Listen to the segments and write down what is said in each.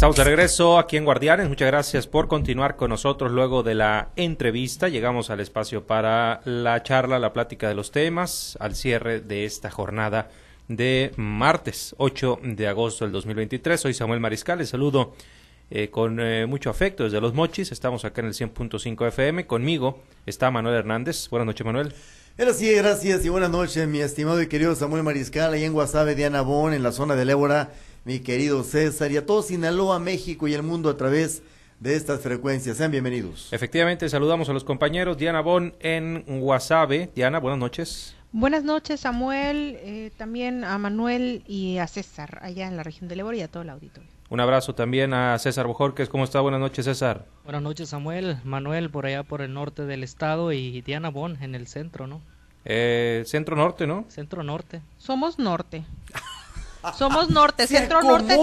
Estamos de regreso aquí en Guardianes. Muchas gracias por continuar con nosotros luego de la entrevista. Llegamos al espacio para la charla, la plática de los temas, al cierre de esta jornada de martes 8 de agosto del 2023. Soy Samuel Mariscal, les saludo eh, con eh, mucho afecto desde Los Mochis. Estamos acá en el 100.5 FM. Conmigo está Manuel Hernández. Buenas noches, Manuel. Gracias, gracias y buenas noches, mi estimado y querido Samuel Mariscal, ahí en Guasave, Diana Bon, en la zona del Ébora mi querido César, y a todo Sinaloa, México y el mundo a través de estas frecuencias. Sean bienvenidos. Efectivamente, saludamos a los compañeros. Diana Bon en Guasave. Diana, buenas noches. Buenas noches, Samuel, eh, también a Manuel y a César, allá en la región del Ébora y a todo el auditorio. Un abrazo también a César Bojorques. ¿Cómo está? Buenas noches, César. Buenas noches, Samuel. Manuel por allá por el norte del estado y Diana Bon en el centro, ¿no? Eh, centro norte, ¿no? Centro norte. Somos norte. Somos norte, centro norte.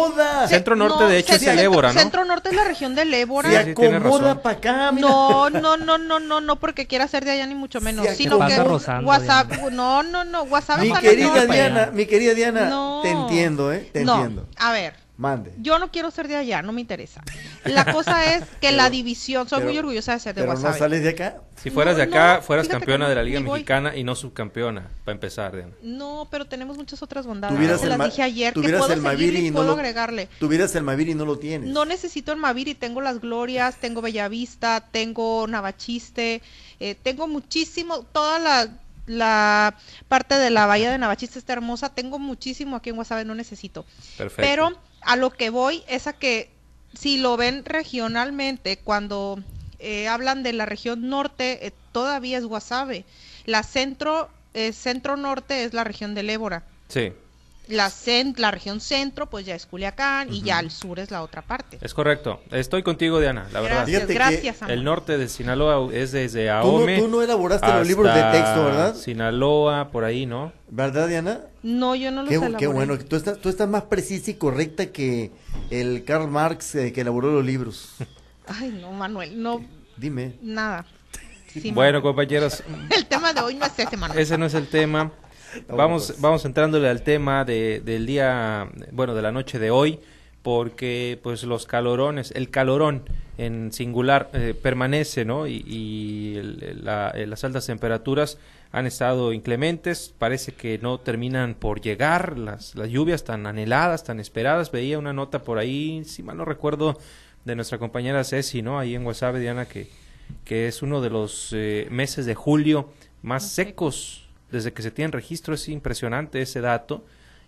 Centro norte, de hecho, es el Ébora, ¿no? Centro norte es la región del Ébora. Se acomoda para acá, No, no, no, no, no, no, porque quiera ser de allá ni mucho menos, sino que WhatsApp, no, no, no, WhatsApp Mi querida Diana, mi querida Diana, te entiendo, ¿eh? Te entiendo. A ver, Mande. Yo no quiero ser de allá, no me interesa. La cosa es que la división, soy muy orgullosa de ser de Guasave. ¿No sales de acá? Si fueras de acá, fueras campeona de la Liga Mexicana y no subcampeona, para empezar. Diana. No, pero tenemos muchas otras bondades. Se las dije ayer que puedo el y no puedo agregarle. Tuvieras el Mavir y no lo tienes. No necesito el Mavir y tengo las Glorias, tengo Bellavista, tengo Navachiste, eh, tengo muchísimo, toda la la parte de la bahía de Navachiste está hermosa, tengo muchísimo aquí en Guasave, no necesito. Perfecto. Pero a lo que voy es a que si lo ven regionalmente, cuando eh, hablan de la región norte, eh, todavía es Guasave. La centro, eh, centro norte es la región del Ébora. Sí la, la región centro, pues ya es Culiacán y ya al sur es la otra parte. Es correcto. Estoy contigo, Diana, la verdad. Gracias, El norte de Sinaloa es desde Ahome. Tú no, elaboraste los libros de texto, ¿verdad? Sinaloa, por ahí, ¿no? ¿Verdad, Diana? No, yo no los elaboré. Qué bueno, tú estás, tú estás más precisa y correcta que el Karl Marx eh, que elaboró los libros. Ay, no, Manuel, no. Dime. Nada. bueno, compañeros. el tema de hoy no es ese, Manuel. Ese no es el tema. Vamos, vamos entrándole al tema de, del día, bueno, de la noche de hoy, porque pues los calorones, el calorón en singular eh, permanece, ¿no? Y, las altas temperaturas han estado inclementes, parece que no terminan por llegar las, las lluvias tan anheladas, tan esperadas. Veía una nota por ahí, si mal no recuerdo, de nuestra compañera Ceci, ¿no? Ahí en WhatsApp, Diana, que, que es uno de los eh, meses de julio más secos desde que se tiene registro es impresionante ese dato.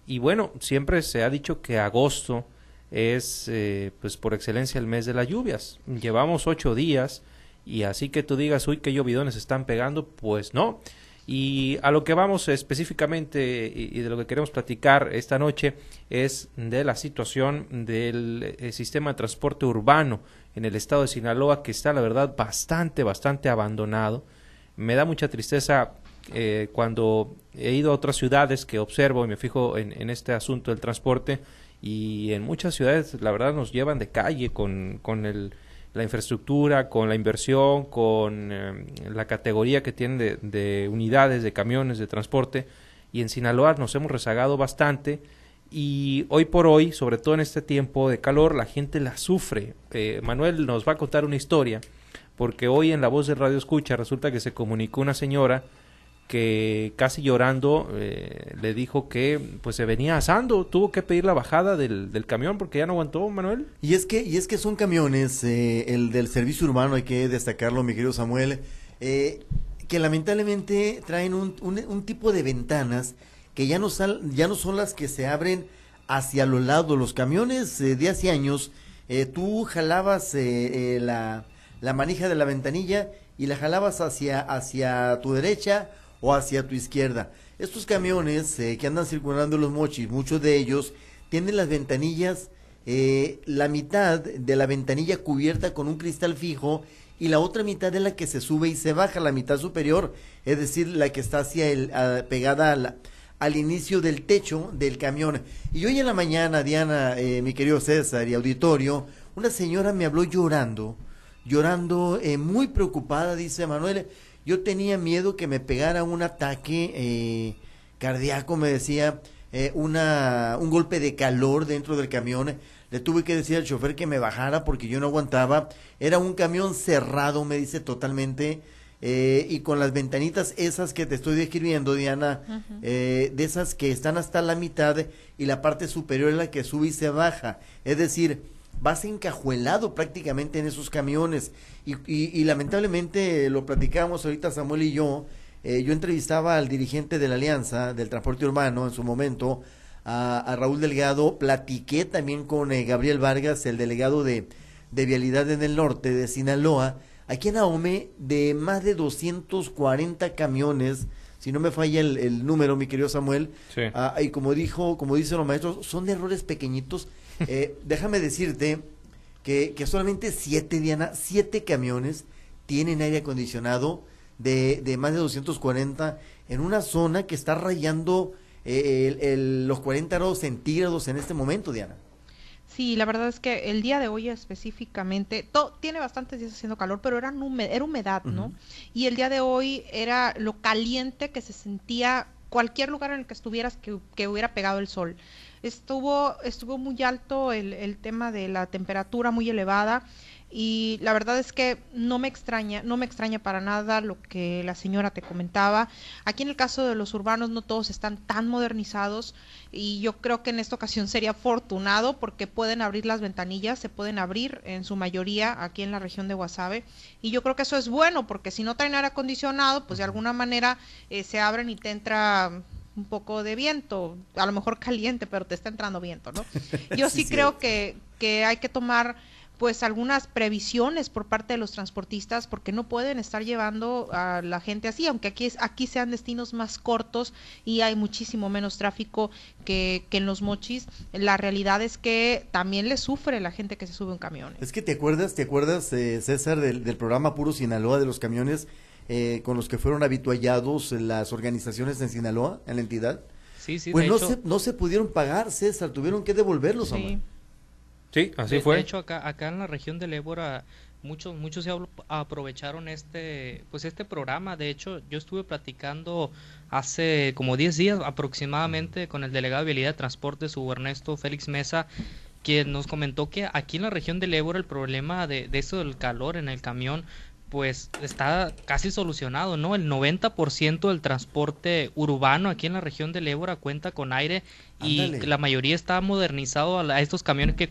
Y bueno, siempre se ha dicho que agosto es eh, pues por excelencia el mes de las lluvias. Llevamos ocho días y así que tú digas, uy, qué llovidones están pegando, pues no. Y a lo que vamos específicamente y de lo que queremos platicar esta noche es de la situación del eh, sistema de transporte urbano en el estado de Sinaloa que está la verdad bastante, bastante abandonado. Me da mucha tristeza eh, cuando he ido a otras ciudades que observo y me fijo en, este asunto del transporte y en muchas ciudades la verdad nos llevan de calle con, con el, la infraestructura, con la inversión, con eh, la categoría que tienen de, de, unidades, de camiones, de transporte y en Sinaloa nos hemos rezagado bastante y hoy por hoy, sobre todo en este tiempo de calor, la gente la sufre. Eh, Manuel nos va a contar una historia porque hoy en la voz de Radio Escucha resulta que se comunicó una señora que casi llorando eh, le dijo que pues se venía asando, tuvo que pedir la bajada del, del, camión porque ya no aguantó, Manuel. Y es que, y es que son camiones, eh, el del servicio urbano, hay que destacarlo, mi querido Samuel, eh, que lamentablemente traen un, un, tipo de ventanas que ya no, sal, ya no son las que se abren hacia los lados. Los camiones de hace años, tú jalabas la, la manija de la ventanilla y la jalabas hacia, hacia tu derecha o hacia tu izquierda. Estos camiones eh, que andan circulando los mochis, muchos de ellos tienen las ventanillas, eh, la mitad de la ventanilla cubierta con un cristal fijo y la otra mitad de la que se sube y se baja, la mitad superior, es decir, la que está hacia el, pegada al inicio del techo del camión. Y hoy en la mañana, Diana, eh, mi querido César y auditorio, una señora me habló llorando, llorando, muy preocupada, dice Manuel, yo tenía miedo que me pegara un ataque eh, cardíaco, me decía, eh, una, un golpe de calor dentro del camión. le tuve que decir al chofer que me bajara porque yo no aguantaba. Era un camión cerrado, me dice totalmente. Eh, y con las ventanitas esas que te estoy describiendo, Diana, eh, de esas que están hasta la mitad y la parte superior es la que sube y se baja. Es decir, vas encajuelado prácticamente en esos camiones. Y, lamentablemente lo platicamos ahorita Samuel y yo. Eh, yo entrevistaba al dirigente de la Alianza del Transporte Urbano en su momento, a, Raúl Delgado, platiqué también con eh, Gabriel Vargas, el delegado de, de Vialidad en el Norte de Sinaloa, aquí en Ahome, de más de 240 camiones, si no me falla el, número, mi querido Samuel, ah, y como dijo, como dicen los maestros, son errores pequeñitos. Eh, déjame decirte que, que solamente siete, Diana, siete camiones tienen aire acondicionado de, de más de 240 en una zona que está rayando eh, los 40 grados centígrados en este momento, Diana. Sí, la verdad es que el día de hoy específicamente, tiene bastantes días haciendo calor, pero era, era humedad, ¿no? Y el día de hoy era lo caliente que se sentía cualquier lugar en el que estuvieras que, que hubiera pegado el sol. Estuvo, estuvo muy alto el, el tema de la temperatura muy elevada y la verdad es que no me extraña, no me extraña para nada lo que la señora te comentaba. Aquí en el caso de los urbanos no todos están tan modernizados y yo creo que en esta ocasión sería afortunado porque pueden abrir las ventanillas, se pueden abrir en su mayoría aquí en la región de Guasave y yo creo que eso es bueno porque si no traen aire acondicionado, pues de alguna manera eh, se abren y te entra un poco de viento, a lo mejor caliente, pero te está entrando viento, ¿no? Yo sí, creo que, que hay que tomar pues algunas previsiones por parte de los transportistas porque no pueden estar llevando a la gente así, aunque aquí es, aquí sean destinos más cortos y hay muchísimo menos tráfico que, que en los mochis. La realidad es que también le sufre la gente que se sube un camión. Es que te acuerdas, te acuerdas eh, César del, del, programa Puro Sinaloa de los camiones eh, con los que fueron habituallados las organizaciones en Sinaloa, en la entidad. Sí, sí. Pues no se no se pudieron pagar, César, tuvieron que devolverlos. Sí. Sí, así fue. De hecho, acá, acá en la región del Ébora, muchos, muchos se aprovecharon este, pues este programa. De hecho, yo estuve platicando hace como 10 días aproximadamente con el delegado de Vialidad de Transporte, su Ernesto Félix Mesa, quien nos comentó que aquí en la región del Ébora el problema de, de eso del calor en el camión pues está casi solucionado, ¿no? El 90% del transporte urbano aquí en la región del Ébora cuenta con aire y la mayoría está modernizado a, estos camiones que,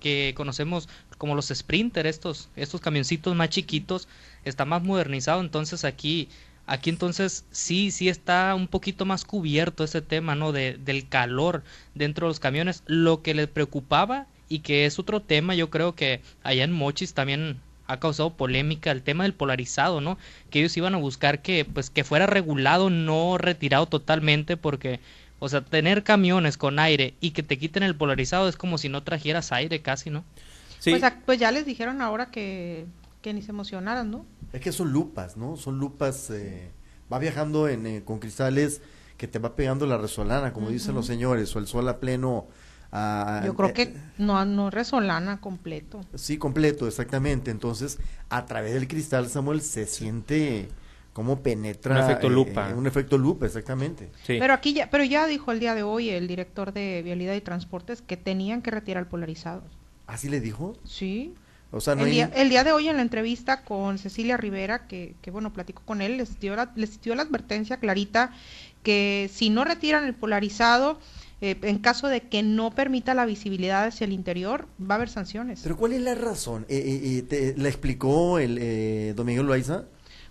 que conocemos como los Sprinter, estos, estos camioncitos más chiquitos, está más modernizado, entonces aquí aquí entonces sí, sí está un poquito más cubierto ese tema, ¿no? De, del calor dentro de los camiones. Lo que les preocupaba y que es otro tema, yo creo que allá en Mochis también ha causado polémica el tema del polarizado, ¿no? Que ellos iban a buscar que pues que fuera regulado, no retirado totalmente porque o sea, tener camiones con aire y que te quiten el polarizado es como si no trajeras aire casi, ¿no? Sí. Pues, pues ya les dijeron ahora que, que ni se emocionaran, ¿no? Es que son lupas, ¿no? Son lupas, eh, va viajando en, eh, con cristales que te va pegando la resolana, como dicen los señores, o el sol a pleno yo creo que no, no resolana completo. Sí, completo, exactamente. Entonces, a través del cristal, Samuel, se siente cómo penetra. Un efecto lupa. Eh, un efecto lupa, exactamente. Pero aquí ya, pero ya dijo el día de hoy el director de Vialidad y Transportes que tenían que retirar el polarizado. ¿Así le dijo? Sí. O sea, el, día, el, día, de hoy en la entrevista con Cecilia Rivera, que, que bueno, platicó con él, les dio, la, les dio la advertencia clarita que si no retiran el polarizado, eh, en caso de que no permita la visibilidad hacia el interior, va a haber sanciones. ¿Pero cuál es la razón? Eh, eh, ¿La explicó el eh, Miguel Loaiza?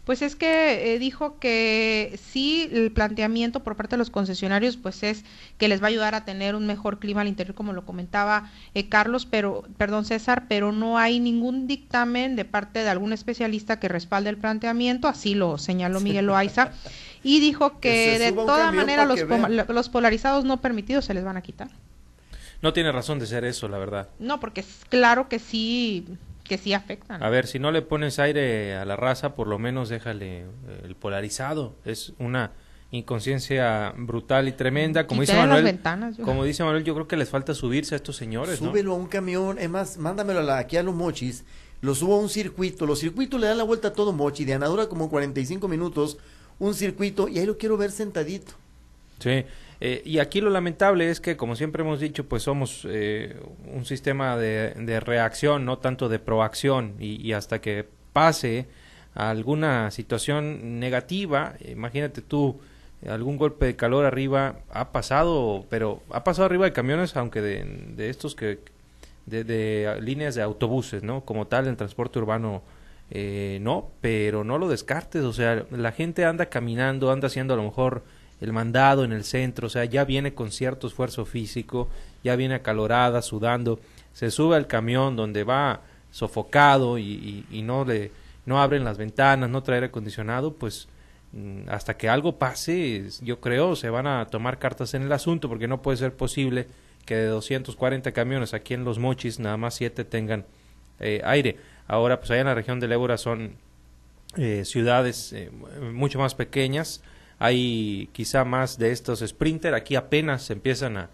Pues es que dijo que sí, el planteamiento por parte de los concesionarios pues es que les va a ayudar a tener un mejor clima al interior, como lo comentaba Carlos, pero, perdón César, pero no hay ningún dictamen de parte de algún especialista que respalde el planteamiento, así lo señaló Miguel Loaiza. y dijo que, de toda manera los, los polarizados no permitidos se les van a quitar. No tiene razón de ser eso, la verdad. No, porque es claro que sí que sí afectan. A ver, si no le pones aire a la raza, por lo menos déjale eh, el polarizado. Es una inconsciencia brutal y tremenda. Como dice Manuel, como dice Manuel, yo creo que les falta subirse a estos señores. Súbelo a un camión, es más, mándamelo aquí a los mochis, lo subo a un circuito. Los circuitos le dan la vuelta a todo mochi, de anadura como 45 minutos un circuito y ahí lo quiero ver sentadito. Sí, Eh, y aquí lo lamentable es que, como siempre hemos dicho, pues somos eh, un sistema de, reacción, no tanto de proacción, y, hasta que pase alguna situación negativa, imagínate tú, algún golpe de calor arriba, ha pasado, pero ha pasado arriba de camiones, aunque de, de estos que, de, de, líneas de autobuses, ¿no? Como tal, en transporte urbano, eh, no, pero no lo descartes, o sea, la gente anda caminando, anda haciendo a lo mejor el mandado en el centro, o sea, ya viene con cierto esfuerzo físico, ya viene acalorada, sudando, se sube al camión donde va sofocado y, no le no abren las ventanas, no trae aire acondicionado, pues mm, hasta que algo pase, yo creo, se van a tomar cartas en el asunto, porque no puede ser posible que de 240 camiones aquí en Los Mochis, nada más 7 tengan eh, aire. Ahora, pues allá en la región del Ébora son eh, ciudades eh, mucho más pequeñas, hay quizá más de estos sprinter, aquí apenas se empiezan a,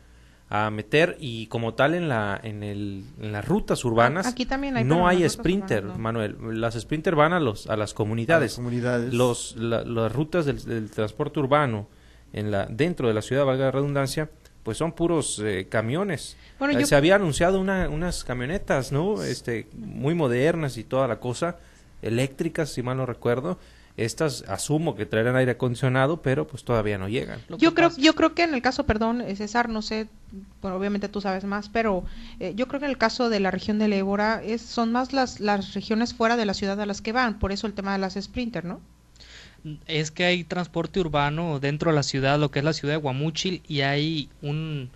a meter y como tal en la en, el, en las rutas urbanas aquí también hay, no hay sprinter Manuel. Las sprinter van a los a las comunidades, comunidades. los las rutas del, transporte urbano en la dentro de la ciudad valga la redundancia pues son puros eh, camiones eh, se había anunciado una, unas camionetas no este muy modernas y toda la cosa eléctricas si mal no recuerdo estas asumo que traerán aire acondicionado, pero pues todavía no llegan. Yo creo, yo creo que en el caso, perdón, eh, César, no sé, bueno, obviamente tú sabes más, pero eh, yo creo que en el caso de la región del Ébora es, son más las, las regiones fuera de la ciudad a las que van, por eso el tema de las Sprinter, ¿no? Es que hay transporte urbano dentro de la ciudad, lo que es la ciudad de Guamúchil, y hay un,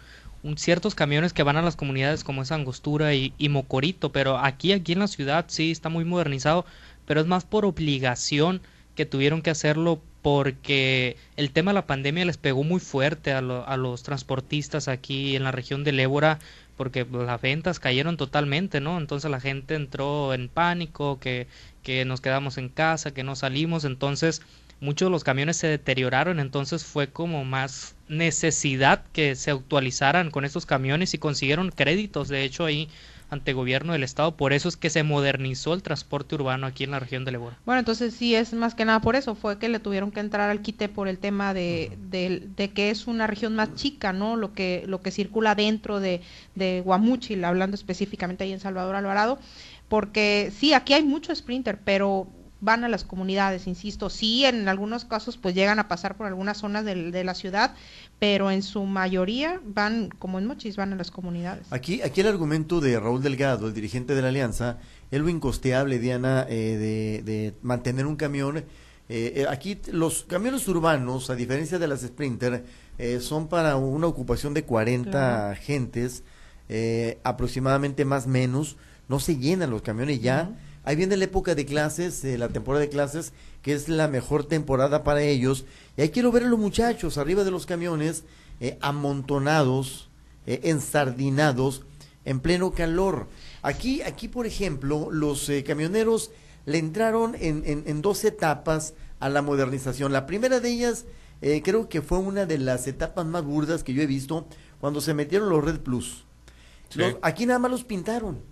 ciertos camiones que van a las comunidades como es Angostura y, Mocorito, pero aquí, aquí en la ciudad sí está muy modernizado, pero es más por obligación que tuvieron que hacerlo porque el tema de la pandemia les pegó muy fuerte a, los transportistas aquí en la región del Ébora porque las ventas cayeron totalmente, ¿no? Entonces la gente entró en pánico, que, que nos quedamos en casa, que no salimos, entonces muchos de los camiones se deterioraron, entonces fue como más necesidad que se actualizaran con estos camiones y consiguieron créditos, de hecho ahí ante gobierno del estado, por eso es que se modernizó el transporte urbano aquí en la región de Lebora. Bueno, entonces sí es más que nada por eso, fue que le tuvieron que entrar al quite por el tema de, de, que es una región más chica, ¿no? Lo que, lo que circula dentro de, de Guamúchil, hablando específicamente ahí en Salvador Alvarado, porque sí, aquí hay mucho sprinter, pero van a las comunidades, insisto, sí, en algunos casos pues llegan a pasar por algunas zonas de, de, la ciudad, pero en su mayoría van, como en Mochis, van a las comunidades. Aquí, aquí el argumento de Raúl Delgado, el dirigente de la Alianza, es lo incosteable, Diana, eh, de, de, mantener un camión. Eh, eh, aquí los camiones urbanos, a diferencia de las Sprinter, son para una ocupación de 40 gentes, aproximadamente más menos, no se llenan los camiones ya. Ahí viene la época de clases, la temporada de clases, que es la mejor temporada para ellos. Y ahí quiero ver a los muchachos arriba de los camiones, eh, amontonados, eh, ensardinados, en pleno calor. Aquí, aquí por ejemplo, los eh, camioneros le entraron en, en, dos etapas a la modernización. La primera de ellas creo que fue una de las etapas más burdas que yo he visto cuando se metieron los Red Plus. aquí nada más los pintaron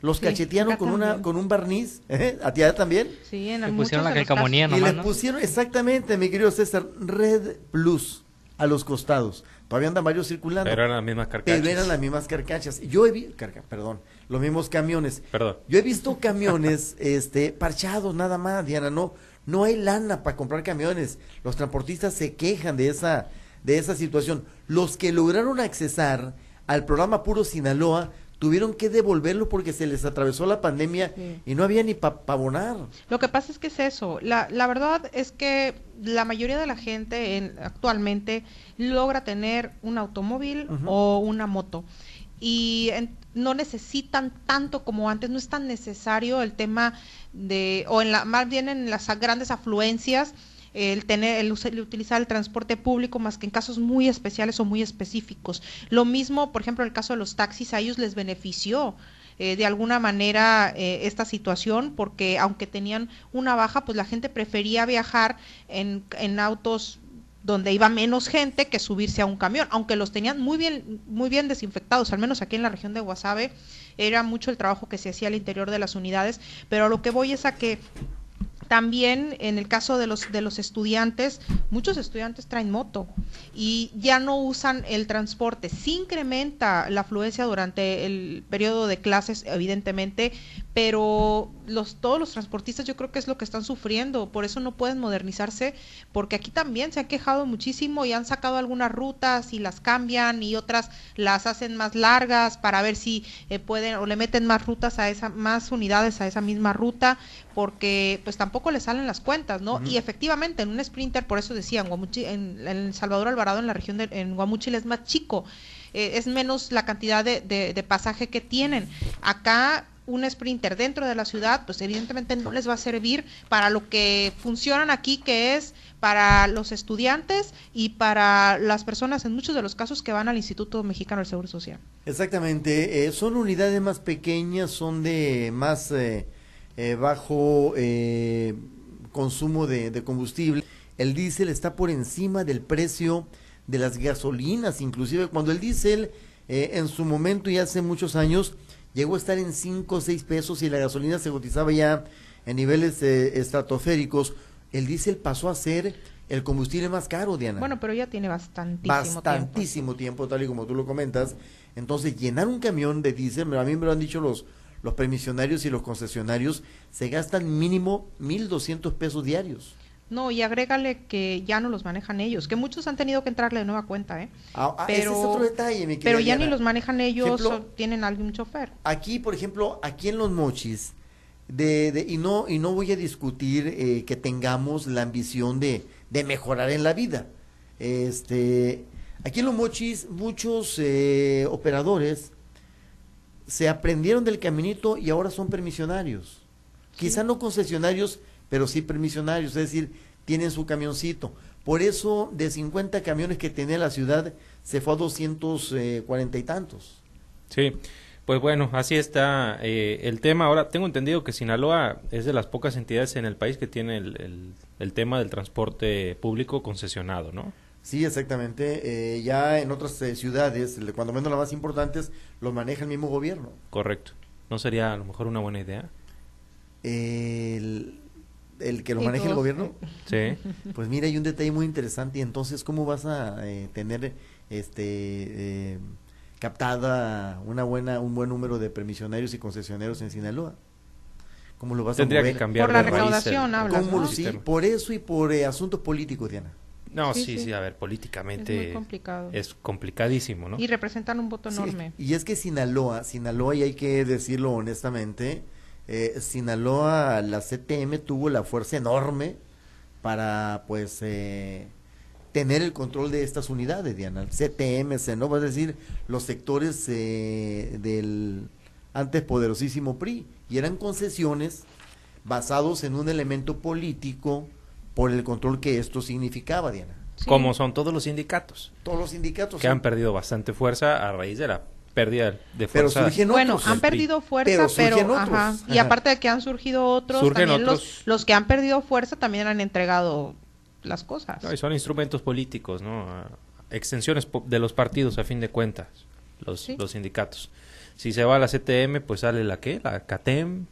los cachetearon con una con un barniz, ¿eh? ¿A ti también? Sí, en Le pusieron la calcamonía nomás, Y le pusieron exactamente, mi querido César, Red Plus a los costados. Todavía andan varios circulando. Pero eran las mismas carcachas. Pero eran las mismas carcachas. Yo he visto, perdón, los mismos camiones. Perdón. Yo he visto camiones este parchados nada más, Diana, no no hay lana para comprar camiones. Los transportistas se quejan de esa de esa situación. Los que lograron accesar al programa Puro Sinaloa tuvieron que devolverlo porque se les atravesó la pandemia y no había ni para abonar. Lo que pasa es que es eso. La, la verdad es que la mayoría de la gente en, actualmente logra tener un automóvil o una moto y no necesitan tanto como antes, no es tan necesario el tema de, o en la, más bien en las grandes afluencias, el tener el, utilizar el transporte público más que en casos muy especiales o muy específicos. Lo mismo, por ejemplo, en el caso de los taxis, a ellos les benefició eh, de alguna manera eh, esta situación porque aunque tenían una baja, pues la gente prefería viajar en, en autos donde iba menos gente que subirse a un camión, aunque los tenían muy bien, muy bien desinfectados, al menos aquí en la región de Guasave, era mucho el trabajo que se hacía al interior de las unidades, pero a lo que voy es a que también en el caso de los de los estudiantes, muchos estudiantes traen moto y ya no usan el transporte. Sí incrementa la afluencia durante el periodo de clases, evidentemente, pero los todos los transportistas yo creo que es lo que están sufriendo, por eso no pueden modernizarse, porque aquí también se han quejado muchísimo y han sacado algunas rutas y las cambian y otras las hacen más largas para ver si eh, pueden o le meten más rutas a esa más unidades a esa misma ruta, porque pues tampoco le salen las cuentas, ¿no? Y efectivamente en un sprinter, por eso decía, en, en, Salvador Alvarado, en la región de en Guamuchil es más chico, eh, es menos la cantidad de, de, pasaje que tienen. Acá un sprinter dentro de la ciudad, pues evidentemente no les va a servir para lo que funcionan aquí, que es para los estudiantes y para las personas, en muchos de los casos, que van al Instituto Mexicano del Seguro Social. Exactamente, eh, son unidades más pequeñas, son de más eh, eh, bajo eh, consumo de, combustible. El diésel está por encima del precio de las gasolinas, inclusive cuando el diésel eh, en su momento y hace muchos años llegó a estar en 5 o 6 pesos y la gasolina se cotizaba ya en niveles estratosféricos, el diésel pasó a ser el combustible más caro, Diana. Bueno, pero ya tiene bastantísimo, bastantísimo tiempo. tal y como tú lo comentas. Entonces, llenar un camión de diésel, a mí me lo han dicho los los permisionarios y los concesionarios se gastan mínimo 1.200 pesos diarios. No, y agrégale que ya no los manejan ellos, que muchos han tenido que entrarle de nueva cuenta, ¿eh? Ah, ah pero, ese es otro detalle, mi Pero ya ni los manejan ellos, tienen algún chofer. Aquí, por ejemplo, aquí en Los Mochis, de, de, y, no, y no voy a discutir eh, que tengamos la ambición de, de mejorar en la vida. Este, aquí en Los Mochis, muchos eh, operadores se aprendieron del caminito y ahora son permisionarios. Quizá no concesionarios, pero sí permisionarios, es decir, tienen su camioncito. Por eso, de 50 camiones que tenía la ciudad, se fue a 240 y tantos. Sí, pues bueno, así está eh, el tema. Ahora, tengo entendido que Sinaloa es de las pocas entidades en el país que tiene el, el tema del transporte público concesionado, ¿no? Sí, exactamente. Eh, ya en otras eh, ciudades, cuando menos las más importantes, lo maneja el mismo gobierno. Correcto. ¿No sería a lo mejor una buena idea? El, el que lo maneje el gobierno. Sí. Pues mira, hay un detalle muy interesante. Y entonces, ¿cómo vas a eh, tener este captada una buena un buen número de permisionarios y concesionarios en Sinaloa? ¿Cómo lo vas Tendría a que cambiar por la recaudación, hablas, Sí, por eso y por asuntos políticos, Diana. No, sí, sí, a ver, políticamente es, complicadísimo, ¿no? Y representan un voto enorme. Y es que Sinaloa, Sinaloa, y hay que decirlo honestamente, eh, Sinaloa, la CTM tuvo la fuerza enorme para, pues, eh, tener el control de estas unidades, Diana. CTM, ¿no? Va a decir, los sectores eh, del antes poderosísimo PRI. Y eran concesiones basados en un elemento político por el control que esto significaba, Diana. Como son todos los sindicatos. Todos los sindicatos. Que han perdido bastante fuerza a raíz de la pérdida de fuerza. Pero bueno, han perdido fuerza, pero, ajá, y aparte de que han surgido otros, también Los, los que han perdido fuerza también han entregado las cosas. y son instrumentos políticos, ¿no? Extensiones de los partidos a fin de cuentas, los, los sindicatos. Si se va a la CTM, pues sale la qué, la CATEM,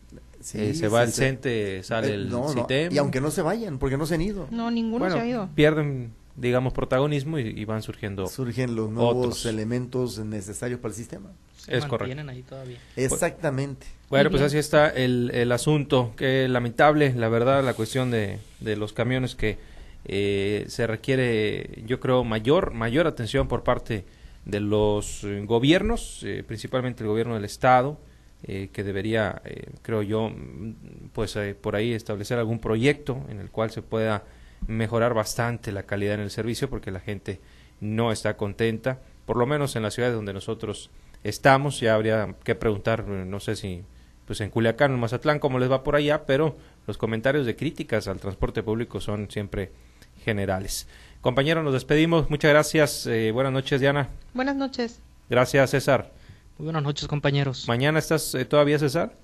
eh, se va el CENTE, sale eh, el CITEM. Y aunque no se vayan, porque no se han ido. No, ninguno se ha ido. Pierden, digamos, protagonismo y, van surgiendo. Surgen los nuevos elementos necesarios para el sistema. es correcto. ahí todavía. Exactamente. Bueno, pues así está el, el asunto. Qué lamentable, la verdad, la cuestión de, de los camiones que eh, se requiere, yo creo, mayor, mayor atención por parte de los gobiernos, principalmente el gobierno del Estado eh, que debería, eh, creo yo, mm, pues eh, por ahí establecer algún proyecto en el cual se pueda mejorar bastante la calidad en el servicio porque la gente no está contenta, por lo menos en la ciudad donde nosotros estamos, ya habría que preguntar, no sé si pues en Culiacán o en Mazatlán cómo les va por allá, pero los comentarios de críticas al transporte público son siempre generales. Compañero, nos despedimos. Muchas gracias. buenas noches, Diana. Buenas noches. Gracias, César. Muy buenas noches, compañeros. ¿Mañana estás eh, todavía, César?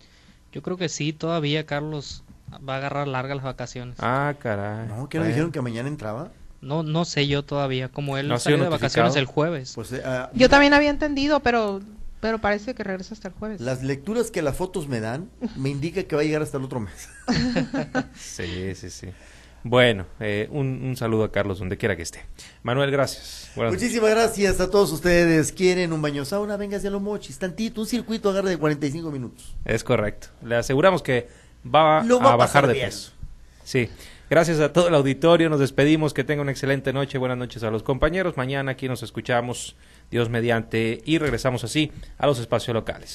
Yo creo que sí, todavía Carlos va a agarrar largas las vacaciones. Ah, caray. ¿No? ¿Que no dijeron que mañana entraba? No, no sé yo todavía, como él no salió de vacaciones el jueves. Pues, eh, ah, yo también había entendido, pero Pero parece que regresa hasta el jueves. Las lecturas que las fotos me dan me indica que va a llegar hasta el otro mes. sí, sí, sí. Bueno, eh, un, saludo a Carlos donde quiera que esté. Manuel, gracias. Muchísimas gracias a todos ustedes. ¿Quieren un baño sauna? Venga hacia los mochis. Tantito, un circuito agarre de 45 minutos. Es correcto. Le aseguramos que va, a, bajar de peso. Sí. Gracias a todo el auditorio. Nos despedimos. Que tenga una excelente noche. Buenas noches a los compañeros. Mañana aquí nos escuchamos, Dios mediante, y regresamos así a los espacios locales.